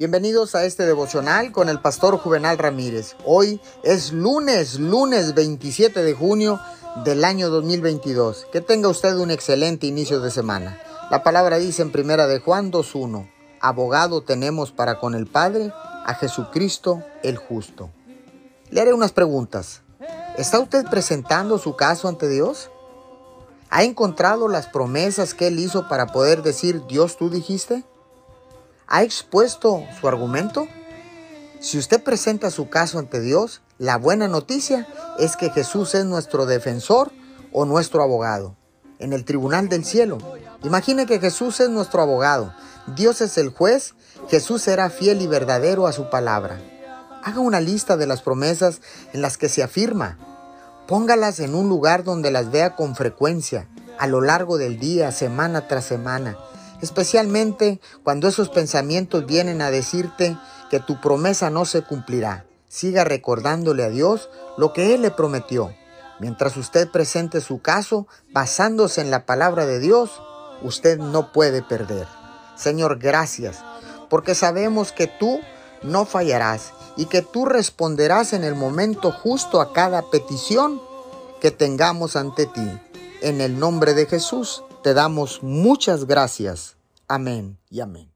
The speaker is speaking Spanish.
Bienvenidos a este devocional con el pastor Juvenal Ramírez. Hoy es lunes, lunes 27 de junio del año 2022. Que tenga usted un excelente inicio de semana. La palabra dice en primera de Juan 2.1, abogado tenemos para con el Padre a Jesucristo el justo. Le haré unas preguntas. ¿Está usted presentando su caso ante Dios? ¿Ha encontrado las promesas que Él hizo para poder decir, Dios tú dijiste? ¿Ha expuesto su argumento? Si usted presenta su caso ante Dios, la buena noticia es que Jesús es nuestro defensor o nuestro abogado en el tribunal del cielo. Imagine que Jesús es nuestro abogado, Dios es el juez, Jesús será fiel y verdadero a su palabra. Haga una lista de las promesas en las que se afirma. Póngalas en un lugar donde las vea con frecuencia, a lo largo del día, semana tras semana especialmente cuando esos pensamientos vienen a decirte que tu promesa no se cumplirá. Siga recordándole a Dios lo que Él le prometió. Mientras usted presente su caso basándose en la palabra de Dios, usted no puede perder. Señor, gracias, porque sabemos que tú no fallarás y que tú responderás en el momento justo a cada petición que tengamos ante ti. En el nombre de Jesús te damos muchas gracias. Amén y amén.